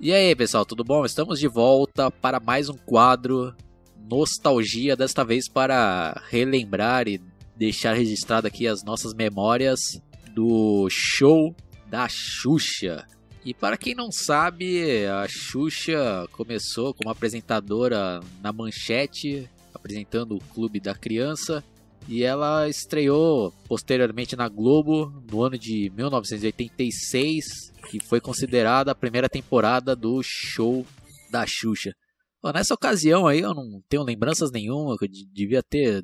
E aí, pessoal, tudo bom? Estamos de volta para mais um quadro Nostalgia, desta vez para relembrar e deixar registrado aqui as nossas memórias do show da Xuxa. E para quem não sabe, a Xuxa começou como apresentadora na Manchete, apresentando o Clube da Criança, e ela estreou posteriormente na Globo no ano de 1986, que foi considerada a primeira temporada do show da Xuxa. Bom, nessa ocasião aí eu não tenho lembranças nenhuma, eu devia ter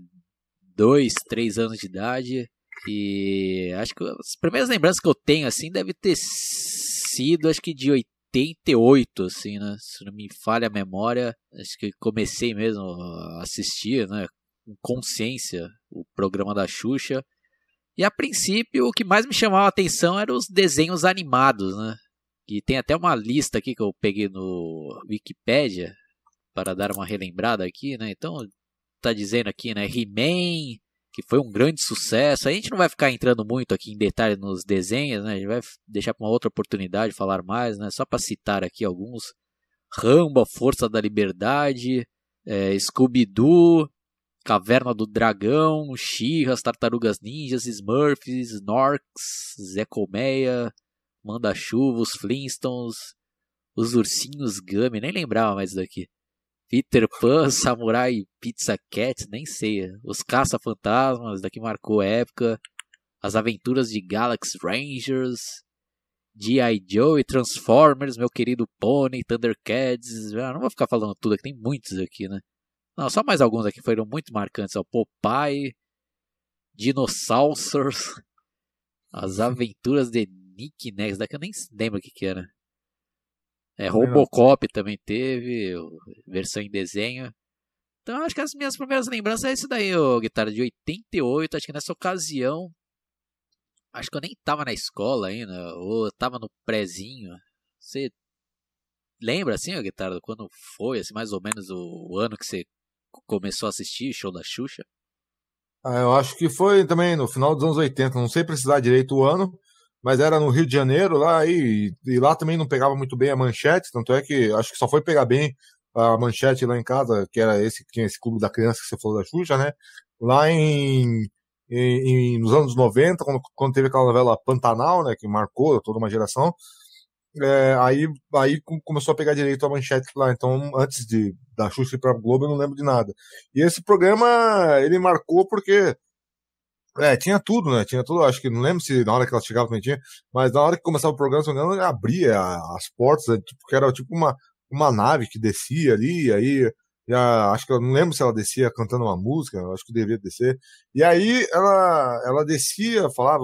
dois, três anos de idade. E acho que as primeiras lembranças que eu tenho assim deve ter sido acho que de 88, assim, né? Se não me falha a memória, acho que comecei mesmo a assistir, né? Consciência o programa da Xuxa. E a princípio o que mais me chamava a atenção eram os desenhos animados, né? E tem até uma lista aqui que eu peguei no Wikipedia para dar uma relembrada aqui, né? Então tá dizendo aqui, né? He-Man, que foi um grande sucesso. A gente não vai ficar entrando muito aqui em detalhe nos desenhos, né? A gente vai deixar para uma outra oportunidade falar mais, né? Só para citar aqui alguns: Rambo, Força da Liberdade, é, Scooby-Doo, Caverna do Dragão, She-Ra, Tartarugas Ninjas, Smurfs, Snorks, Zé Colmeia, Manda-Chuva, os Flintstones, os Ursinhos Gummy, nem lembrava mais daqui. Peter Pan, Samurai Pizza Cat, nem sei. Os Caça-Fantasmas, daqui marcou época. As Aventuras de Galaxy Rangers. G.I. Joe e Transformers, meu querido Pony, Thundercats. Ah, não vou ficar falando tudo aqui, tem muitos aqui, né? Não, só mais alguns aqui foram muito marcantes. O Popeye, Dinossauros, As Aventuras de Nick Next, daqui eu nem lembro o que que era. É, Robocop também teve, versão em desenho. Então acho que as minhas primeiras lembranças é isso daí, o guitarra de 88. Acho que nessa ocasião. Acho que eu nem tava na escola ainda, ou tava no prézinho. Você lembra assim, a guitarra, quando foi, assim, mais ou menos o ano que você começou a assistir o show da Xuxa? Ah, eu acho que foi também no final dos anos 80, não sei precisar direito o ano, mas era no Rio de Janeiro lá e, e lá também não pegava muito bem a manchete, tanto é que acho que só foi pegar bem a manchete lá em casa, que era esse que tinha esse clube da criança que você falou da Xuxa, né? Lá em, em, em nos anos 90, quando, quando teve aquela novela Pantanal, né, que marcou toda uma geração, é, aí, aí começou a pegar direito a manchete lá. Então, antes de da Xuxa ir pra Globo, eu não lembro de nada. E esse programa, ele marcou porque é, tinha tudo, né? Tinha tudo, acho que não lembro se na hora que ela chegava também tinha, mas na hora que começava o programa, se não me engano, abria as portas, né? tipo, que era tipo uma, uma nave que descia ali, aí já, acho que eu não lembro se ela descia cantando uma música, acho que devia descer. E aí ela, ela descia, falava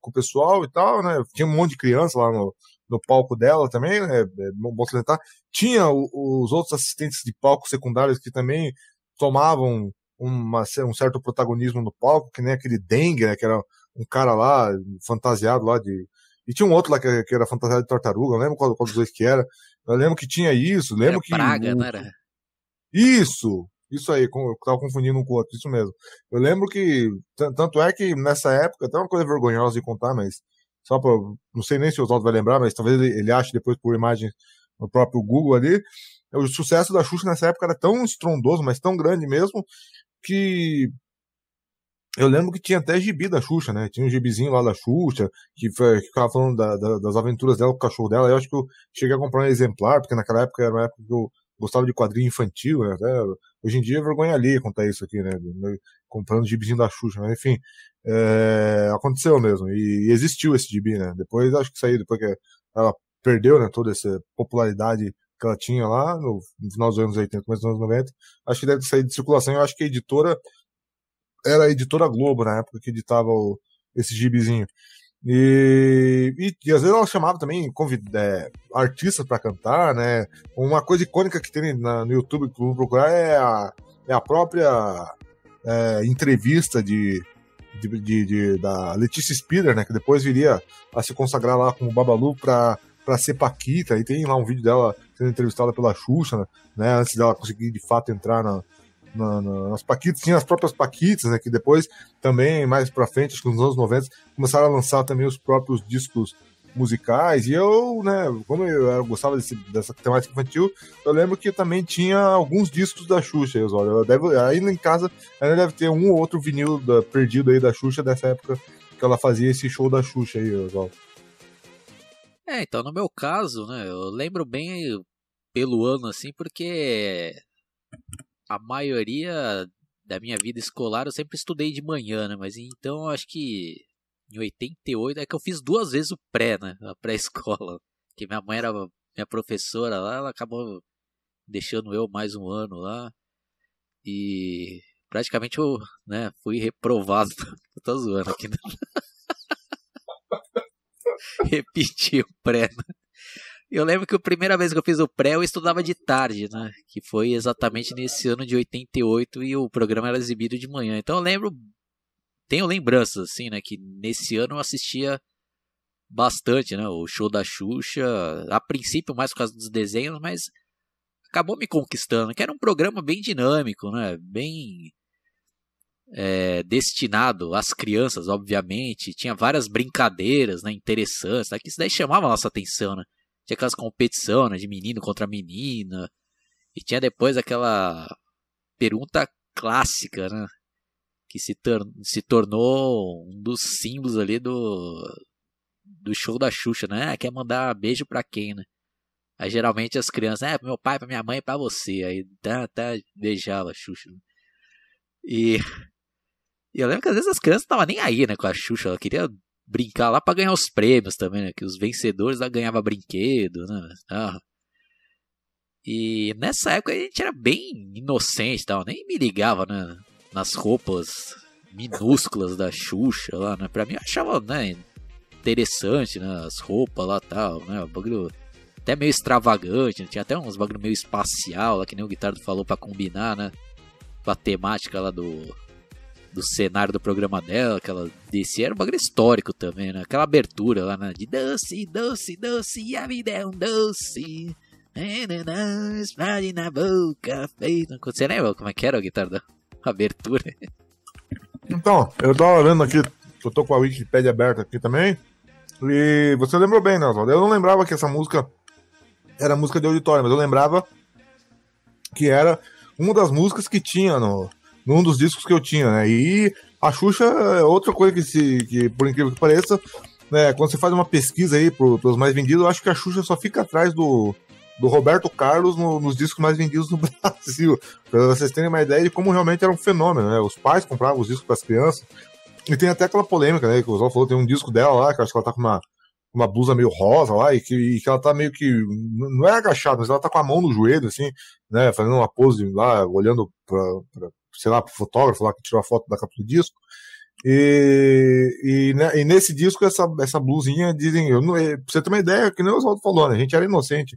com o pessoal e tal, né? Tinha um monte de criança lá no, no palco dela também, né? É bom salientar. Tinha o, os outros assistentes de palco secundários que também tomavam uma, um certo protagonismo no palco, que nem aquele Dengue, né, que era um cara lá, fantasiado lá de. E tinha um outro lá que, que era fantasiado de tartaruga, não lembro qual, qual dos dois que era. Eu lembro que tinha isso, lembro era que. Praga, o... não era? Isso! Isso aí, eu tava confundindo um com o outro, isso mesmo. Eu lembro que, tanto é que nessa época, até uma coisa vergonhosa de contar, mas só pra, não sei nem se o Oswaldo vai lembrar, mas talvez ele, ele ache depois por imagem no próprio Google ali, o sucesso da Xuxa nessa época era tão estrondoso, mas tão grande mesmo, que eu lembro que tinha até gibi da Xuxa, né? Tinha um gibizinho lá da Xuxa, que, foi, que ficava falando da, da, das aventuras dela com o cachorro dela. Eu acho que eu cheguei a comprar um exemplar, porque naquela época era uma época que eu gostava de quadrinho infantil, né? Hoje em dia é vergonha ali contar isso aqui, né? Comprando gibizinho da Xuxa, mas enfim, é, aconteceu mesmo. E, existiu esse gibi, né? Depois acho que saiu, depois que ela perdeu, né, toda essa popularidade que ela tinha lá no, no final dos anos 80, começo dos anos 90. Acho que deve sair de circulação. Eu acho que a editora era a editora Globo na época que editava o, esse gibizinho. E, e, e, às vezes ela chamava também é, artistas para cantar, né? Uma coisa icônica que tem na, no YouTube que eu vou procurar é a, é a própria é, entrevista de, de, de, de, da Letícia Spiller, né? Que depois viria a se consagrar lá como Babalu para para ser Paquita, e tem lá um vídeo dela sendo entrevistada pela Xuxa, né, antes dela conseguir de fato entrar na, na, na, nas Paquitas, tinha as próprias Paquitas, né, que depois também, mais pra frente, acho que nos anos 90, começaram a lançar também os próprios discos musicais, e eu, né, como eu, eu gostava desse, dessa temática infantil, eu lembro que também tinha alguns discos da Xuxa, Oswaldo. Deve, ainda em casa ainda deve ter um ou outro vinil da, perdido aí da Xuxa dessa época que ela fazia esse show da Xuxa aí, Oswaldo. É, então no meu caso, né, eu lembro bem pelo ano assim, porque a maioria da minha vida escolar eu sempre estudei de manhã, né, mas então eu acho que em 88 é que eu fiz duas vezes o pré, né, a pré-escola, que minha mãe era minha professora lá, ela acabou deixando eu mais um ano lá e praticamente eu, né, fui reprovado, tô zoando aqui, né? repetir o pré. Né? Eu lembro que a primeira vez que eu fiz o pré, eu estudava de tarde, né? Que foi exatamente nesse ano de 88 e o programa era exibido de manhã. Então eu lembro, tenho lembranças, assim, né? Que nesse ano eu assistia bastante, né? O show da Xuxa, a princípio mais por causa dos desenhos, mas acabou me conquistando, que era um programa bem dinâmico, né? Bem é, destinado às crianças, obviamente. Tinha várias brincadeiras né, interessantes, né, que isso daí chamava a nossa atenção. Né? Tinha aquelas competições né, de menino contra menina. E tinha depois aquela pergunta clássica, né? Que se, se tornou um dos símbolos ali do, do show da Xuxa, né? Ah, quer mandar beijo pra quem, né? Aí geralmente as crianças, é, pro meu pai, pra minha mãe, pra você. Aí tá, tá, beijava a Xuxa. E e eu lembro que às vezes as crianças não estavam nem aí, né, com a Xuxa. Ela queria brincar lá para ganhar os prêmios também, né? Que os vencedores lá ganhavam brinquedo, né? Ah. E nessa época a gente era bem inocente tal, nem me ligava, né? Nas roupas minúsculas da Xuxa lá, né? Pra mim eu achava, né? Interessante, né? As roupas lá tal, né? O bagulho até meio extravagante, né? tinha até uns bagulho meio espacial lá, que nem o Guitardo falou para combinar, né? Com a temática lá do do cenário do programa dela, que ela era um bagulho histórico também, né? Aquela abertura lá, né? De doce, doce, doce, a vida é um doce. Explode na boca, feito. Você lembra como é que era a guitarra abertura? Então, eu tava vendo aqui, eu tô com a Wikipedia aberta aqui também. E você lembrou bem, né, Oswaldo? Eu não lembrava que essa música era música de auditório, mas eu lembrava que era uma das músicas que tinha no, num dos discos que eu tinha, né? E a Xuxa é outra coisa que, se, que por incrível que pareça, né, quando você faz uma pesquisa aí pro, pros mais vendidos, eu acho que a Xuxa só fica atrás do, do Roberto Carlos no, nos discos mais vendidos no Brasil. Pra vocês terem uma ideia de como realmente era um fenômeno, né? Os pais compravam os discos para as crianças. E tem até aquela polêmica, né? Que o Oswaldo falou, tem um disco dela lá, que acho que ela tá com uma, uma blusa meio rosa lá, e que, e que ela tá meio que. Não é agachada, mas ela tá com a mão no joelho, assim, né? Fazendo uma pose lá, olhando pra, pra, sei lá, pro fotógrafo lá que tirou a foto da capa do disco. E, e, né, e, nesse disco, essa, essa blusinha, dizem, eu não, é, pra você ter uma ideia, que nem o Oswaldo falou, né? A gente era inocente.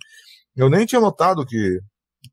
Eu nem tinha notado que,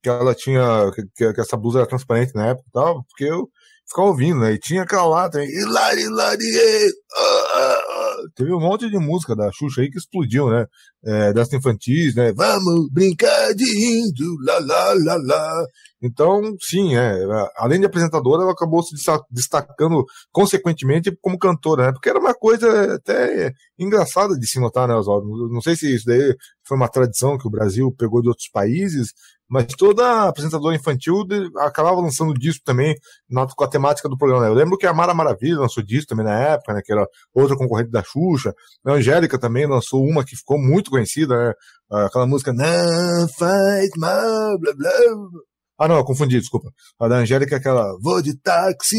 que ela tinha, que, que essa blusa era transparente na época e tal, porque eu ficava ouvindo, né? E tinha aquela lá, hilari, ah, ah, ah. teve um monte de música da Xuxa aí que explodiu, né? É, das infantis, né? Vamos brincar de índio, lá, lá, lá, lá. Então, sim, é, além de apresentadora, ela acabou se destacando consequentemente como cantora, né? Porque era uma coisa até engraçada de se notar, né, Oswaldo? Não sei se isso daí foi uma tradição que o Brasil pegou de outros países, mas toda apresentadora infantil acabava lançando disco também com a temática do programa. Né? Eu lembro que a Mara Maravilha lançou disco também na época, né? Que era outra concorrente da Xuxa. A Angélica também lançou uma que ficou muito conhecida, né? Aquela música Não faz mal, blá blá. Ah, não, eu confundi, desculpa. A da Angélica é aquela Vou de táxi.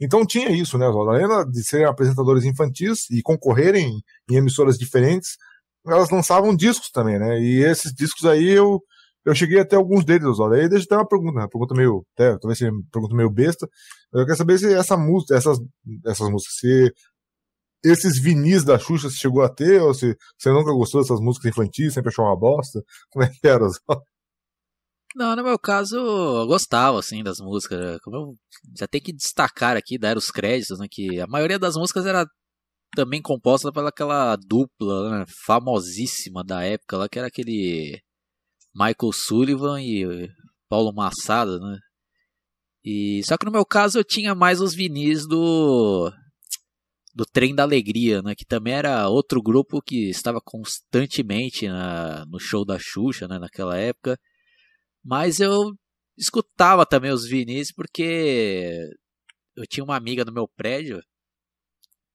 Então tinha isso, né? Além de serem apresentadores infantis e concorrerem em emissoras diferentes, elas lançavam discos também, né? E esses discos aí eu, eu cheguei até alguns deles, olha. Aí deixa eu ter uma pergunta, uma pergunta meio, até, talvez seja uma pergunta meio besta. Eu quero saber se essa música, essas, essas músicas, se esses vinis da Xuxa você chegou a ter, ou se você nunca gostou dessas músicas infantis, sempre achou uma bosta? Como é que era? Não, no meu caso, eu gostava, assim, das músicas. Né? Como eu já tenho que destacar aqui, dar os créditos, né? Que a maioria das músicas era também composta pelaquela dupla né, famosíssima da época lá, que era aquele Michael Sullivan e Paulo Massada, né? E, só que no meu caso eu tinha mais os vinis do do Trem da Alegria, né? Que também era outro grupo que estava constantemente na, no show da Xuxa, né? Naquela época. Mas eu escutava também os vinis porque eu tinha uma amiga no meu prédio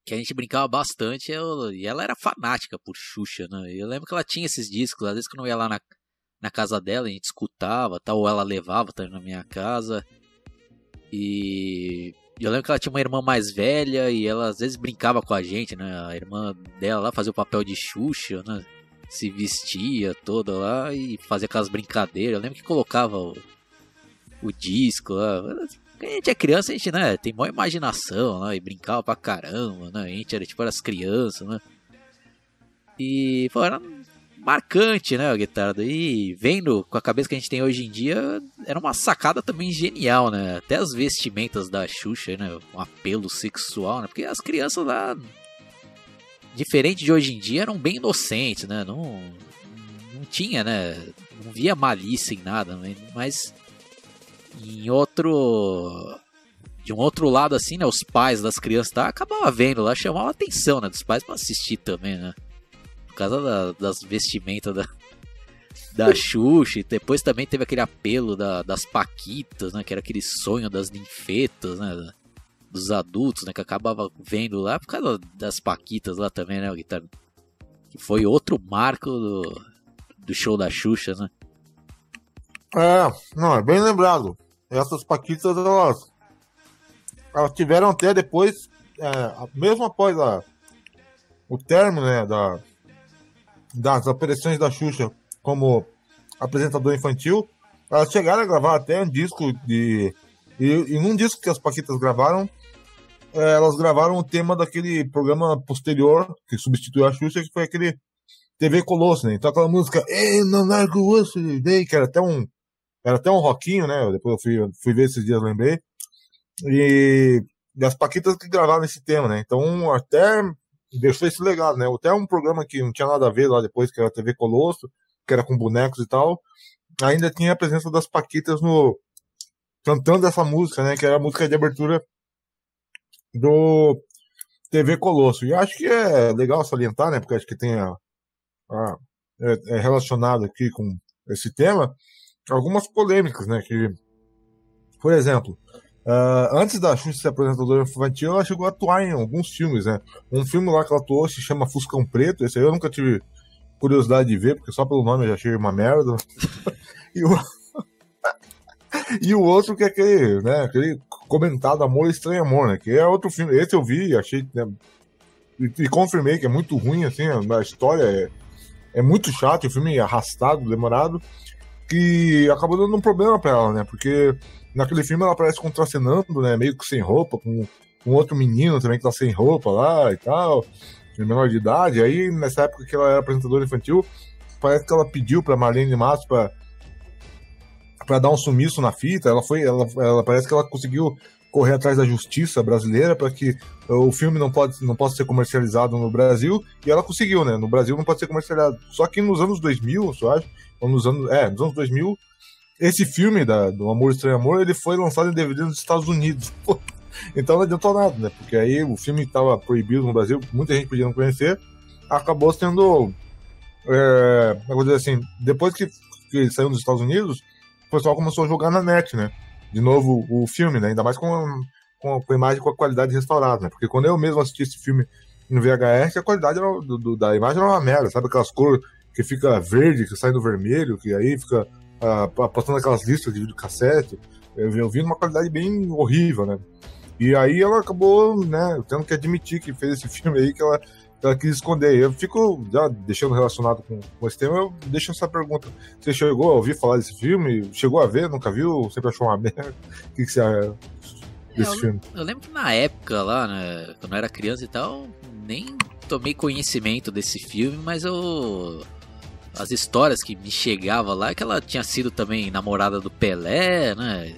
que a gente brincava bastante eu, e ela era fanática por Xuxa, né? Eu lembro que ela tinha esses discos, às vezes que eu não ia lá na, na casa dela, a gente escutava, tal, ou ela levava também na minha casa. E eu lembro que ela tinha uma irmã mais velha e ela às vezes brincava com a gente, né? A irmã dela lá fazia o papel de Xuxa, né? Se vestia toda lá e fazia aquelas brincadeiras. Eu lembro que colocava o, o disco lá. A gente é criança, a gente, né, tem maior imaginação, né? E brincava pra caramba, né? A gente era tipo as crianças, né? E, pô, era marcante, né, a guitarra. E vendo com a cabeça que a gente tem hoje em dia, era uma sacada também genial, né? Até as vestimentas da Xuxa, né? Um apelo sexual, né? Porque as crianças lá, diferente de hoje em dia, eram bem inocentes, né? Não, não tinha, né? Não via malícia em nada, né? mas em outro de um outro lado assim, né, os pais das crianças tá, acabavam vendo lá, chamava a atenção, né, dos pais para assistir também, né? causa da, das vestimentas da, da Xuxa. E depois também teve aquele apelo da, das Paquitas, né? Que era aquele sonho das ninfetas, né? Dos adultos, né? Que acabava vendo lá por causa das Paquitas lá também, né? Que foi outro marco do, do show da Xuxa, né? É, não, é bem lembrado. Essas Paquitas, elas, elas tiveram até depois, é, mesmo após a, o término, né, da, das aparições da Xuxa como apresentador infantil, elas chegaram a gravar até um disco de. E, em um disco que as Paquitas gravaram, é, elas gravaram o tema daquele programa posterior que substituiu a Xuxa, que foi aquele TV Colosso, né? Então aquela música, Ei, não largo o osso que era até um. Era até um rockinho, né? Depois eu fui, fui ver esses dias, lembrei. E, e as Paquitas que gravaram esse tema, né? Então até deixou esse legado, né? Até um programa que não tinha nada a ver lá depois, que era a TV Colosso, que era com bonecos e tal, ainda tinha a presença das Paquitas no cantando essa música, né? Que era a música de abertura do TV Colosso. E acho que é legal salientar, né? Porque acho que tem a, a é, é relacionado aqui com esse tema algumas polêmicas, né? Que, por exemplo, Uh, antes da Xuxa ser apresentadora infantil, ela chegou a atuar em alguns filmes, né? Um filme lá que ela atuou se chama Fuscão Preto, esse aí eu nunca tive curiosidade de ver, porque só pelo nome eu já achei uma merda. e, o... e o outro que é aquele, né, aquele comentado Amor Estranho Amor, né? Que é outro filme. Esse eu vi achei. Né, e, e, confirmei que é muito ruim, assim, a história é, é muito chato, o filme é arrastado, demorado, que acabou dando um problema pra ela, né? Porque Naquele filme ela aparece contracenando, né? Meio que sem roupa, com um outro menino também que tá sem roupa lá e tal, menor de idade. Aí, nessa época que ela era apresentadora infantil, parece que ela pediu pra Marlene Matos pra, pra dar um sumiço na fita. Ela foi, ela, ela parece que ela conseguiu correr atrás da justiça brasileira para que o filme não pode não possa ser comercializado no Brasil e ela conseguiu, né? No Brasil não pode ser comercializado. Só que nos anos 2000, eu acho, ou nos anos, é, nos anos 2000, esse filme da, do Amor Estranho Amor, ele foi lançado em DVD nos Estados Unidos. Então não adiantou nada, né? Porque aí o filme estava proibido no Brasil, muita gente podia não conhecer, acabou sendo. É, vou dizer assim, depois que, que ele saiu dos Estados Unidos, o pessoal começou a jogar na net, né? De novo o filme, né? Ainda mais com, com, com a imagem com a qualidade restaurada, né? Porque quando eu mesmo assisti esse filme no VHS, a qualidade era, do, do, da imagem era uma merda, sabe? Aquelas cores que fica verde, que sai do vermelho, que aí fica uh, passando aquelas listas de videocassete, eu, eu vi uma qualidade bem horrível, né? E aí ela acabou, né, tendo que admitir que fez esse filme aí que ela, ela quis esconder. Eu fico já deixando relacionado com, com esse tema, eu deixo essa pergunta. Você chegou a ouvir falar desse filme? Chegou a ver? Nunca viu? Sempre achou uma merda? O que, que você acha desse eu, filme? Eu lembro que na época lá, né, quando eu era criança e tal, nem tomei conhecimento desse filme, mas eu as histórias que me chegavam lá, que ela tinha sido também namorada do Pelé, né?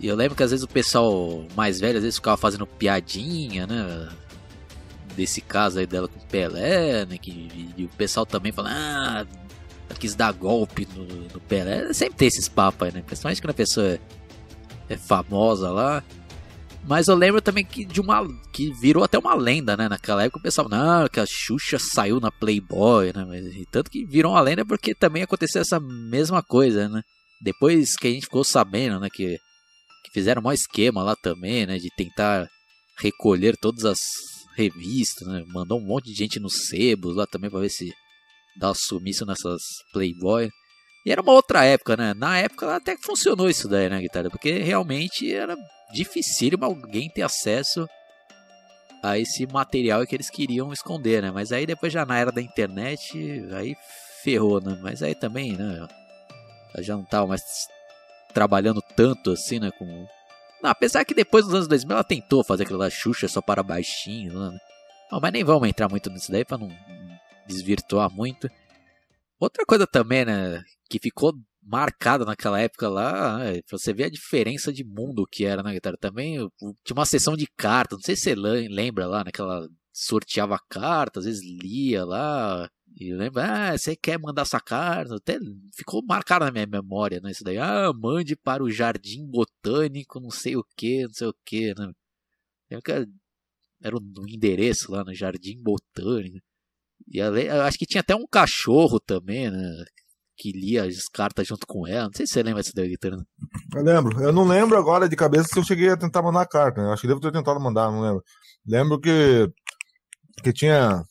E eu lembro que às vezes o pessoal mais velho às vezes ficava fazendo piadinha, né? Desse caso aí dela com Pelé, né? Que, e o pessoal também fala, ah, quis dar golpe no, no Pelé. Sempre tem esses papos aí, né? Principalmente quando a pessoa é, é famosa lá. Mas eu lembro também que de uma. que virou até uma lenda, né? Naquela época o pessoal, não, que a Xuxa saiu na Playboy, né? Mas, tanto que virou uma lenda porque também aconteceu essa mesma coisa, né? Depois que a gente ficou sabendo, né? Que, que fizeram um esquema lá também, né? De tentar recolher todas as revistas, né? Mandou um monte de gente nos sebos lá também pra ver se dá sumiço nessas Playboy. E era uma outra época, né? Na época até que funcionou isso daí, né, guitarra? Porque realmente era dificílimo alguém ter acesso a esse material que eles queriam esconder, né? Mas aí depois já na era da internet, aí ferrou, né? Mas aí também, né? Eu já não tava mais trabalhando tanto assim, né? Com... Não, apesar que depois dos anos 2000 ela tentou fazer aquilo da Xuxa só para baixinho, né? Não, mas nem vamos entrar muito nisso daí para não desvirtuar muito. Outra coisa também, né? Que ficou marcada naquela época lá, é, você vê a diferença de mundo que era na guitarra também. Tinha uma sessão de cartas, não sei se você lembra lá, naquela sorteava cartas, às vezes lia lá. E lembra, ah, você quer mandar essa carta? Até ficou marcado na minha memória, né? Isso daí, ah, mande para o Jardim Botânico, não sei o que, não sei o que, né? Era um endereço lá no Jardim Botânico. E acho que tinha até um cachorro também, né? que lia as cartas junto com ela. Não sei se você lembra dessa daí, Guitarra. Eu lembro. Eu não lembro agora de cabeça se eu cheguei a tentar mandar carta. Né? Acho que devo ter tentado mandar, não lembro. Lembro que, que tinha a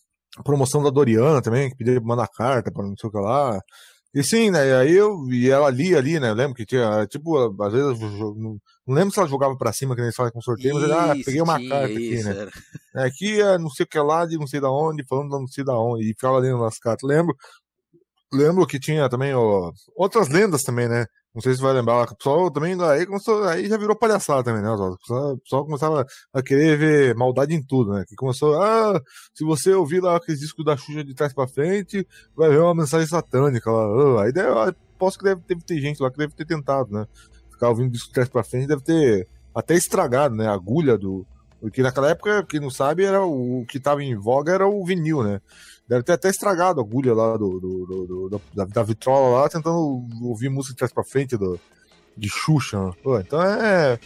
promoção da Doriana também, que pedia pra mandar carta para não sei o que lá. E sim, né? Aí eu e ela lia ali, né? Eu lembro que tinha, tipo, às vezes, não, lembro se ela jogava pra cima, que nem fala com sorteio, mas ah, peguei uma carta aqui, né? Era. É, aqui é não sei o que lá, de não sei da onde, falando não sei da onde, e ficava lendo as cartas. Lembro lembro que tinha também ó, outras lendas também, né? Não sei se vai lembrar, o pessoal também aí, começou, aí já virou palhaçada também, né? O pessoal, começava a querer ver maldade em tudo, né? Que começou, ah, se você ouvir lá aqueles discos da Xuxa de trás pra frente, vai ver uma mensagem satânica lá. Aí deve, posso que deve, deve ter gente lá que deve ter tentado, né? Ficar ouvindo disco de trás pra frente deve ter até estragado, né? A agulha do. Porque naquela época, quem não sabe, era o, o que tava em voga era o vinil, né? Deve ter até estragado a agulha lá do, do, do, do da, da, vitrola lá, tentando ouvir música de trás pra frente do, de Xuxa. Pô, então é, é,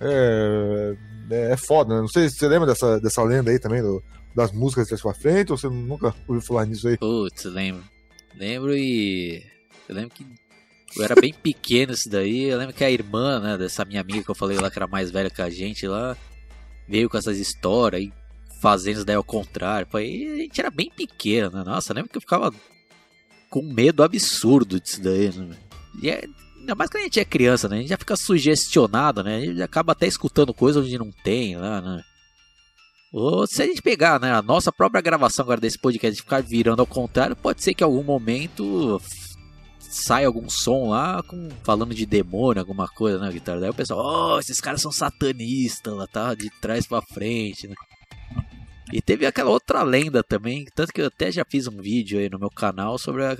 é. É foda, né? Não sei se você lembra dessa, dessa lenda aí também, do, das músicas de trás pra frente, ou você nunca ouviu falar nisso aí? Putz, lembro. Lembro e. Eu lembro que eu era bem pequeno isso daí. Eu lembro que a irmã, né, dessa minha amiga que eu falei lá, que era mais velha que a gente lá, veio com essas histórias e fazendo isso daí ao contrário. Aí a gente era bem pequeno, né? Nossa, lembro que eu ficava com medo absurdo disso daí, né? E é, ainda mais que a gente é criança, né? A gente já fica sugestionado, né? A gente acaba até escutando coisas onde não tem lá, né? Ou se a gente pegar né, a nossa própria gravação agora desse podcast e ficar virando ao contrário, pode ser que em algum momento sai algum som lá com, falando de demônio, alguma coisa, né, guitarra? Daí o pessoal, oh, esses caras são satanistas lá, tá? De trás para frente, né? E teve aquela outra lenda também, tanto que eu até já fiz um vídeo aí no meu canal sobre a,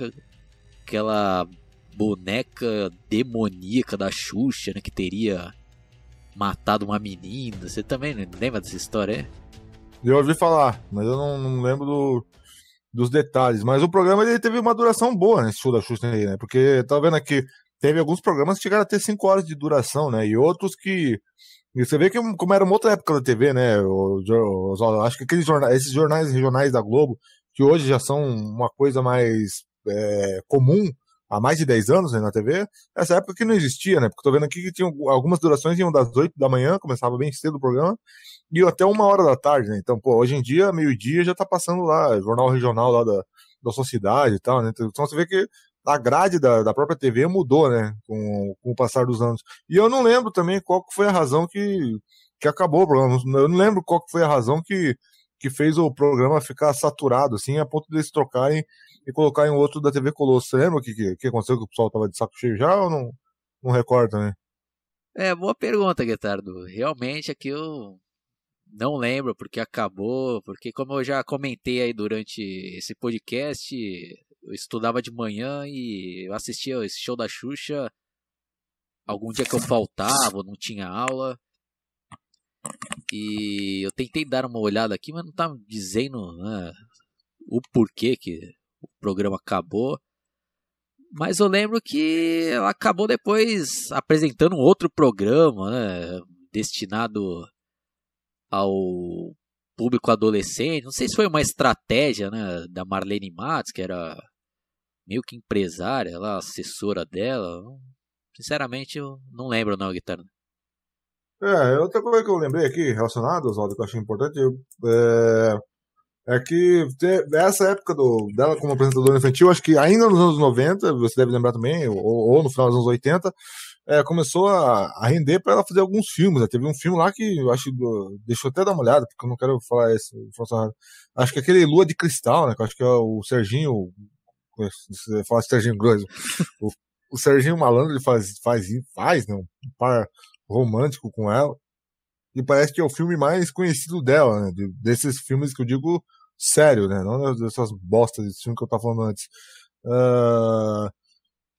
aquela boneca demoníaca da Xuxa, né, que teria matado uma menina. Você também lembra dessa história, é? Eu ouvi falar, mas eu não, não lembro do, dos detalhes. Mas o programa ele teve uma duração boa nesse show da Xuxa aí, né? Porque tá vendo aqui, teve alguns programas que chegaram a ter 5 horas de duração, né? E outros que e você vê que como era uma outra época da TV, né? Acho que aqueles jornais, esses jornais regionais da Globo, que hoje já são uma coisa mais é, comum há mais de 10 anos né, na TV, essa época que não existia, né? Porque tô vendo aqui que tinha algumas durações iam das 8 da manhã, começava bem cedo o programa, e até uma hora da tarde, né? Então, pô, hoje em dia, meio-dia, já tá passando lá, jornal regional lá da, da sociedade e tal, né? Então você vê que a grade da, da própria TV mudou, né, com, com o passar dos anos. E eu não lembro também qual foi a razão que, que acabou o programa. Eu não lembro qual foi a razão que, que fez o programa ficar saturado, assim, a ponto de eles trocarem e colocar em outro da TV Colosso. Você lembra o que, que, que aconteceu? Que o pessoal tava de saco cheio já ou não, não recorda, né? É, boa pergunta, Guetardo. Realmente aqui eu não lembro porque acabou, porque como eu já comentei aí durante esse podcast, eu estudava de manhã e assistia esse show da Xuxa algum dia que eu faltava, não tinha aula. E eu tentei dar uma olhada aqui, mas não estava dizendo né, o porquê que o programa acabou. Mas eu lembro que ela acabou depois apresentando um outro programa, né, destinado ao público adolescente. Não sei se foi uma estratégia né, da Marlene Matos, que era meio que empresária, ela, assessora dela. Sinceramente, eu não lembro não, Guitarra. É, outra coisa que eu lembrei aqui, relacionada, Oswaldo, que eu achei importante, é, é que essa época do, dela como apresentadora infantil, acho que ainda nos anos 90, você deve lembrar também, ou, ou no final dos anos 80, é, começou a, a render para ela fazer alguns filmes. Né? Teve um filme lá que eu acho deixa eu até dar uma olhada, porque eu não quero falar isso. Acho que é aquele Lua de Cristal, né? Que eu acho que é o Serginho. Fala Serginho Grosso. o, o Serginho Malandro ele faz, faz, faz né? um par romântico com ela. E parece que é o filme mais conhecido dela, né? De, desses filmes que eu digo sério, né? Não dessas bostas de filme que eu tava falando antes. Uh,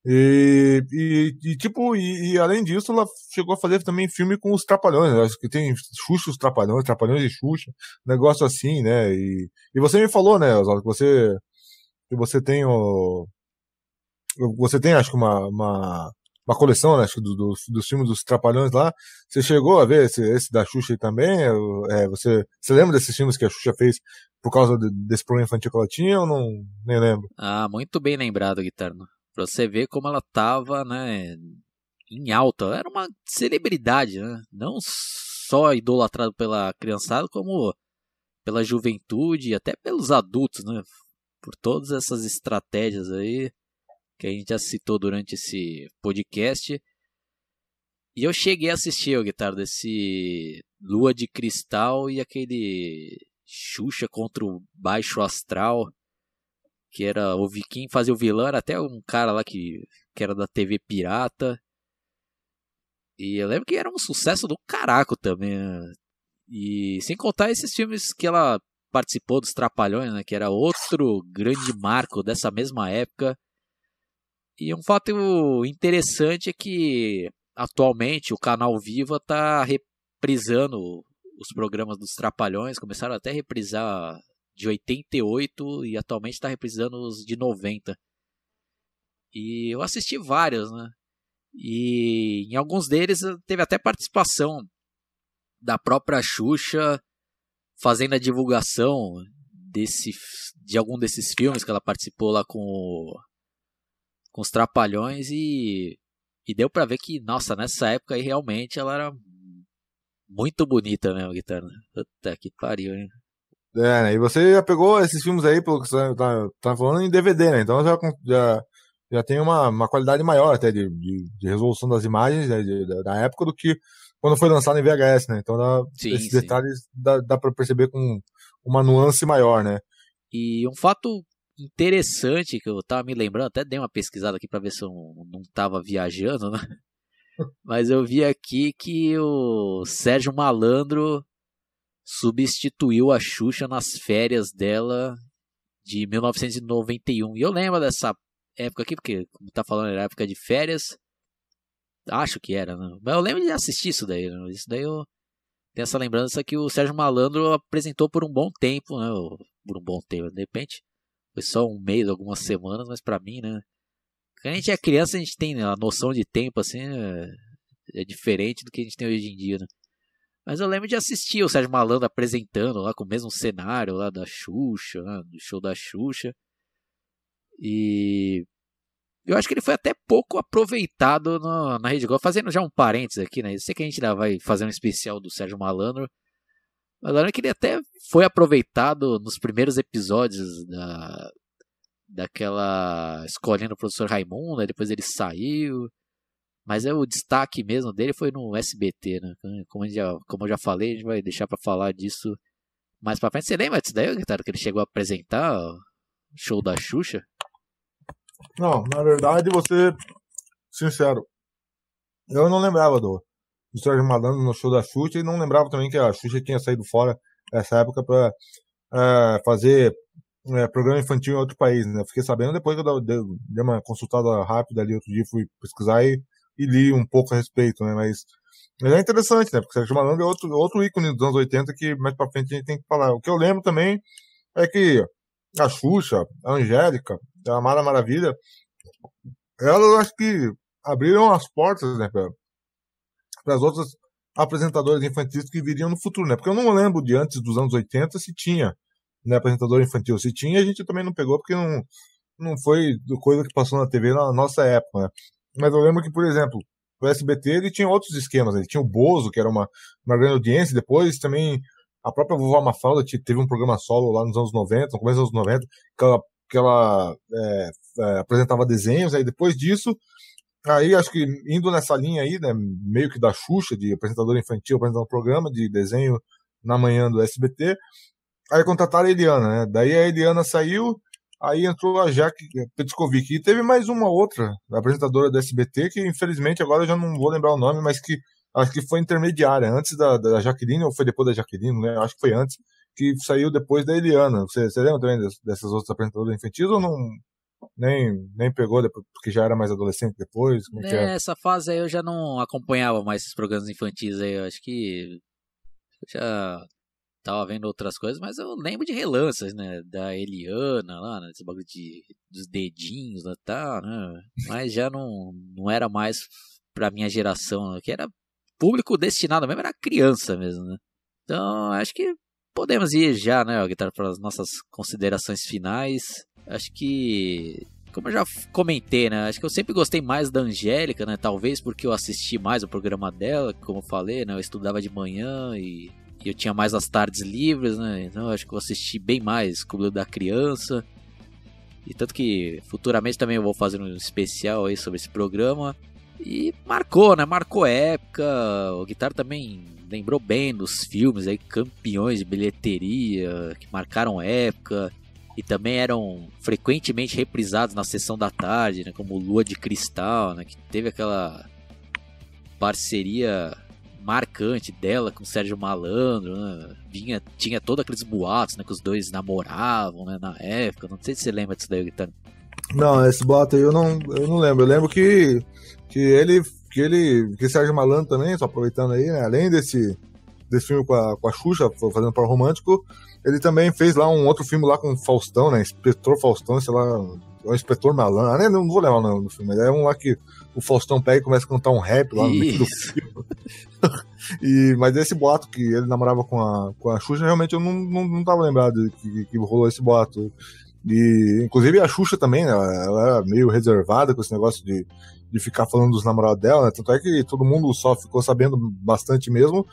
e, e, e, tipo, e, e, além disso, ela chegou a fazer também filme com os Trapalhões. Né? Acho que tem Xuxa os Trapalhões, Trapalhões e Xuxa, negócio assim, né? E, e você me falou, né, Oswaldo, que você, que você tem o. Você tem, acho que, uma, uma, uma coleção, né, acho, do, do, dos filmes dos Trapalhões lá. Você chegou a ver esse, esse da Xuxa aí também? É, você, você lembra desses filmes que a Xuxa fez por causa de, desse problema infantil que ela tinha ou não? Nem lembro. Ah, muito bem lembrado, Guitarno. Pra você ver como ela tava, né, em alta. Era uma celebridade, né? Não só idolatrado pela criançada, como pela juventude e até pelos adultos, né? Por todas essas estratégias aí que a gente já citou durante esse podcast. E eu cheguei a assistir o guitarra desse Lua de Cristal e aquele Xuxa contra o Baixo Astral, que era o Viking fazia o vilão, era até um cara lá que, que era da TV Pirata. E eu lembro que era um sucesso do caraco também. Né? E sem contar esses filmes que ela participou dos Trapalhões, né, que era outro grande marco dessa mesma época. E um fato interessante é que atualmente o canal Viva está reprisando os programas dos Trapalhões, começaram até a reprisar de 88 e atualmente está reprisando os de 90. E eu assisti vários, né? E em alguns deles teve até participação da própria Xuxa fazendo a divulgação desse, de algum desses filmes que ela participou lá com com os Trapalhões e, e deu para ver que, nossa, nessa época aí realmente ela era muito bonita mesmo, guitarra. Puta que pariu, hein? É, né? E você já pegou esses filmes aí, pelo que você tá, tá falando, em DVD, né? Então já, já, já tem uma, uma qualidade maior até de, de, de resolução das imagens né? de, da época do que quando foi lançado em VHS, né? Então dá, sim, esses sim. detalhes dá, dá para perceber com uma nuance maior, né? E um fato interessante que eu tava me lembrando, até dei uma pesquisada aqui para ver se eu não tava viajando, né? Mas eu vi aqui que o Sérgio Malandro substituiu a Xuxa nas férias dela de 1991. E eu lembro dessa época aqui, porque, como tá falando, era época de férias. Acho que era, né? Mas eu lembro de assistir isso daí. Né? Isso daí eu tenho essa lembrança que o Sérgio Malandro apresentou por um bom tempo, né? Por um bom tempo, de repente. Foi só um mês, algumas semanas, mas para mim, né? Quando a gente é criança, a gente tem a noção de tempo, assim, é, é diferente do que a gente tem hoje em dia, né? Mas eu lembro de assistir o Sérgio Malandro apresentando lá com o mesmo cenário lá da Xuxa, né? do show da Xuxa. E eu acho que ele foi até pouco aproveitado no, na Rede Globo. Fazendo já um parênteses aqui, né? Eu sei que a gente ainda vai fazer um especial do Sérgio Malandro. Lembro que ele até foi aproveitado nos primeiros episódios da, daquela escolinha do professor Raimundo, né? depois ele saiu. Mas é o destaque mesmo dele foi no SBT, né? Como, já, como eu já falei, a gente vai deixar para falar disso mais pra frente. Você lembra disso daí, Guitarra, que ele chegou a apresentar o show da Xuxa? Não, na verdade, você sincero, eu não lembrava do, do Sérgio Malandro no show da Xuxa e não lembrava também que a Xuxa tinha saído fora nessa época para é, fazer é, programa infantil em outro país, né? Fiquei sabendo depois que eu dei, dei uma consultada rápida ali outro dia, fui pesquisar e, e, li um pouco a respeito, né? Mas, mas é interessante, né? Porque Sérgio Malandro é outro, outro ícone dos anos 80 que mais pra frente a gente tem que falar. O que eu lembro também é que a Xuxa, a Angélica, a Mara Maravilha, elas acho que abriram as portas, né? Para as outras apresentadores infantis que viriam no futuro, né? Porque eu não lembro de antes dos anos 80 se tinha né, apresentador infantil. Se tinha, a gente também não pegou porque não, não foi coisa que passou na TV na nossa época, né? Mas eu lembro que, por exemplo, o SBT ele tinha outros esquemas. Ele tinha o Bozo, que era uma, uma grande audiência, depois também a própria vovó Mafalda teve um programa solo lá nos anos 90, no começo dos anos 90, que ela, que ela é, é, apresentava desenhos, aí depois disso, aí acho que indo nessa linha aí, né, meio que da Xuxa, de apresentador infantil, apresentando um programa de desenho na manhã do SBT, aí contrataram a Eliana, né, daí a Eliana saiu, aí entrou a Jaque Petkovic, e teve mais uma outra apresentadora do SBT, que infelizmente agora eu já não vou lembrar o nome, mas que acho que foi intermediária, antes da, da Jaqueline, ou foi depois da Jaqueline, né? Acho que foi antes, que saiu depois da Eliana. Você, você lembra também dessas outras apresentadoras infantis ou não? Nem, nem pegou, depois, porque já era mais adolescente depois? É, é, essa fase aí eu já não acompanhava mais esses programas infantis aí. Eu acho que já tava vendo outras coisas, mas eu lembro de relances, né? Da Eliana lá, né? Esse bagulho de, dos dedinhos lá, tá, né? Mas já não, não era mais pra minha geração, que era público destinado mesmo era criança mesmo, né? Então, acho que podemos ir já, né, Guitarra, para as nossas considerações finais. Acho que, como eu já comentei, né, acho que eu sempre gostei mais da Angélica, né, talvez porque eu assisti mais o programa dela, como eu falei, né, eu estudava de manhã e, e eu tinha mais as tardes livres, né, então acho que eu assisti bem mais Clube da Criança. E tanto que futuramente também eu vou fazer um especial aí sobre esse programa. E marcou, né? Marcou época. O Guitar também lembrou bem dos filmes aí, campeões de bilheteria, que marcaram época. E também eram frequentemente reprisados na sessão da tarde, né? Como Lua de Cristal, né? Que teve aquela parceria marcante dela com o Sérgio Malandro, né? Vinha, tinha todos aqueles boatos, né? Que os dois namoravam, né? Na época. Não sei se você lembra disso daí, Guitar. Não, esse boato aí eu não, eu não lembro. Eu lembro que que ele, que ele, que Sérgio Malandro também, só aproveitando aí, né, além desse, desse filme com a, com a Xuxa, fazendo para romântico, ele também fez lá um outro filme lá com o Faustão, né, Inspetor Faustão, sei lá, o Inspetor Malandro, ah, não vou levar o nome do filme, é um lá que o Faustão pega e começa a cantar um rap lá no meio do filme. e, mas esse boato que ele namorava com a, com a Xuxa, realmente eu não, não, não tava lembrado que, que rolou esse boato. E, inclusive, a Xuxa também, né, ela era meio reservada com esse negócio de, de ficar falando dos namorados dela, né? Tanto é que todo mundo só ficou sabendo bastante mesmo.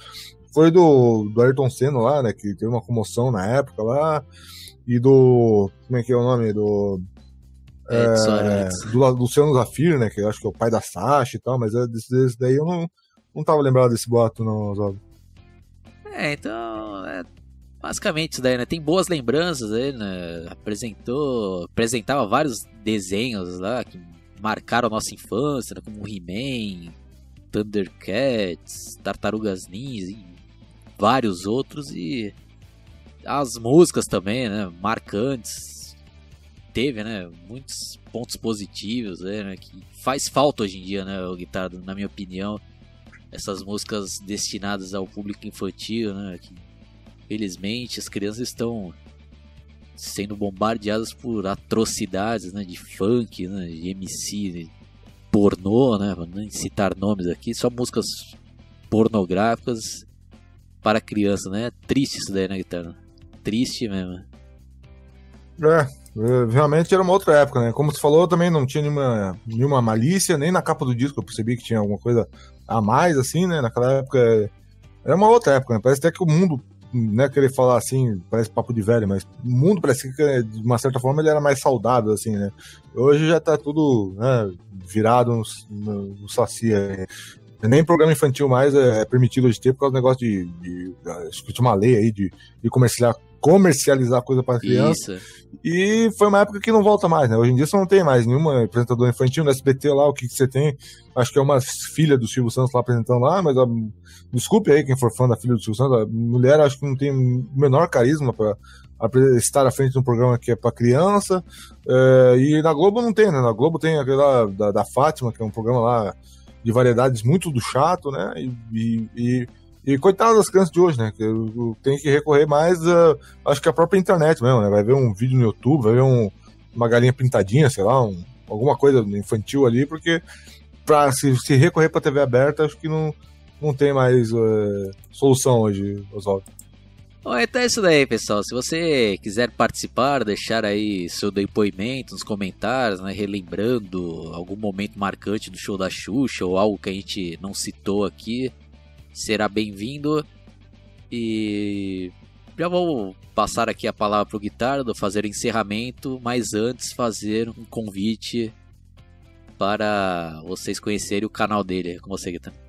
Foi do, do Ayrton Senna lá, né? Que teve uma comoção na época lá. E do. Como é que é o nome? Do. É, do Luciano Zafir, né? Que eu acho que é o pai da Sasha e tal, mas é desse, desse daí eu não, não tava lembrado desse boato, não, Oswaldo. É, então. É, basicamente isso daí, né? Tem boas lembranças aí, né? Apresentou. Apresentava vários desenhos lá que marcaram a nossa infância, né? como He-Man, Thundercats, Tartarugas Ninja e vários outros. E as músicas também, né? Marcantes. Teve, né? Muitos pontos positivos, né? Que faz falta hoje em dia, né? O guitarra, na minha opinião. Essas músicas destinadas ao público infantil, né? Que felizmente as crianças estão sendo bombardeadas por atrocidades né, de funk, né, de MC, de pornô, né, nem citar nomes aqui, só músicas pornográficas para criança, né? Triste isso daí, né, guitarra? Triste mesmo. É, é, realmente era uma outra época, né? Como você falou, também não tinha nenhuma, nenhuma malícia, nem na capa do disco eu percebi que tinha alguma coisa a mais, assim, né? Naquela época era uma outra época, né? Parece até que o mundo não é querer falar assim, parece papo de velho, mas o mundo parece que, de uma certa forma, ele era mais saudável, assim, né? Hoje já tá tudo né, virado no, no, no saci. É. Nem programa infantil mais é, é, permitido hoje ter por causa do negócio de. de, de, de uma lei aí de, de comercializar, comercializar coisa para criança. Isso. E foi uma época que não volta mais, né? Hoje em dia você não tem mais nenhuma apresentadora infantil no SBT lá, o que, que você tem? Acho que é uma filha do Silvio Santos lá apresentando lá, mas a, desculpe aí quem for fã da filha do Silvio Santos, a mulher acho que não tem o menor carisma para estar à frente de um programa que é para criança. É, e na Globo não tem, né? Na Globo tem aquele lá da, da Fátima, que é um programa lá de variedades muito do chato, né? E, e, e e coitado das crianças de hoje, né? Que tem que recorrer mais, uh, acho que a própria internet mesmo, né? Vai ver um vídeo no YouTube, vai ver um, uma galinha pintadinha, sei lá, um, alguma coisa infantil ali, porque para se, se, recorrer para TV aberta, acho que não, não tem mais uh, solução hoje, Oswaldo. Bom, então é isso daí, pessoal. Se você quiser participar, deixar aí seu depoimento nos comentários, né, relembrando algum momento marcante do show da Xuxa ou algo que a gente não citou aqui, será bem-vindo. E já vou passar aqui a palavra para o Guitardo fazer o encerramento, mas antes fazer um convite para vocês conhecerem o canal dele. Com você, Guitardo.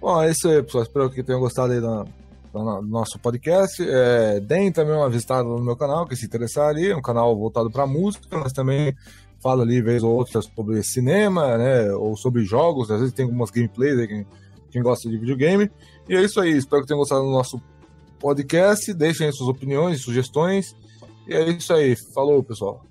Bom, é isso aí, pessoal. Espero que tenham gostado aí da, do nosso podcast. É, deem também uma visitada no meu canal, que se interessar ali, é um canal voltado para música, mas também falo ali, vez ou outra, sobre cinema, né, ou sobre jogos, às vezes tem algumas gameplays aí, quem, quem gosta de videogame. E é isso aí, espero que tenham gostado do nosso podcast, deixem suas opiniões, sugestões, e é isso aí, falou pessoal.